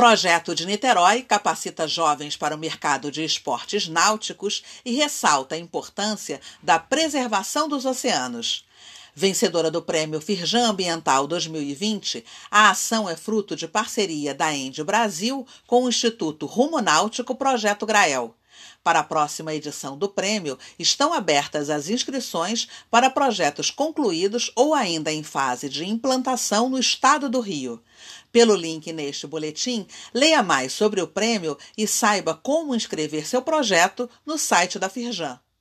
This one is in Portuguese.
Projeto de Niterói capacita jovens para o mercado de esportes náuticos e ressalta a importância da preservação dos oceanos. Vencedora do Prêmio Firjan Ambiental 2020, a ação é fruto de parceria da Ende Brasil com o Instituto Rumo Náutico Projeto Grael. Para a próxima edição do prêmio, estão abertas as inscrições para projetos concluídos ou ainda em fase de implantação no estado do Rio. Pelo link neste boletim, leia mais sobre o prêmio e saiba como inscrever seu projeto no site da Firjan.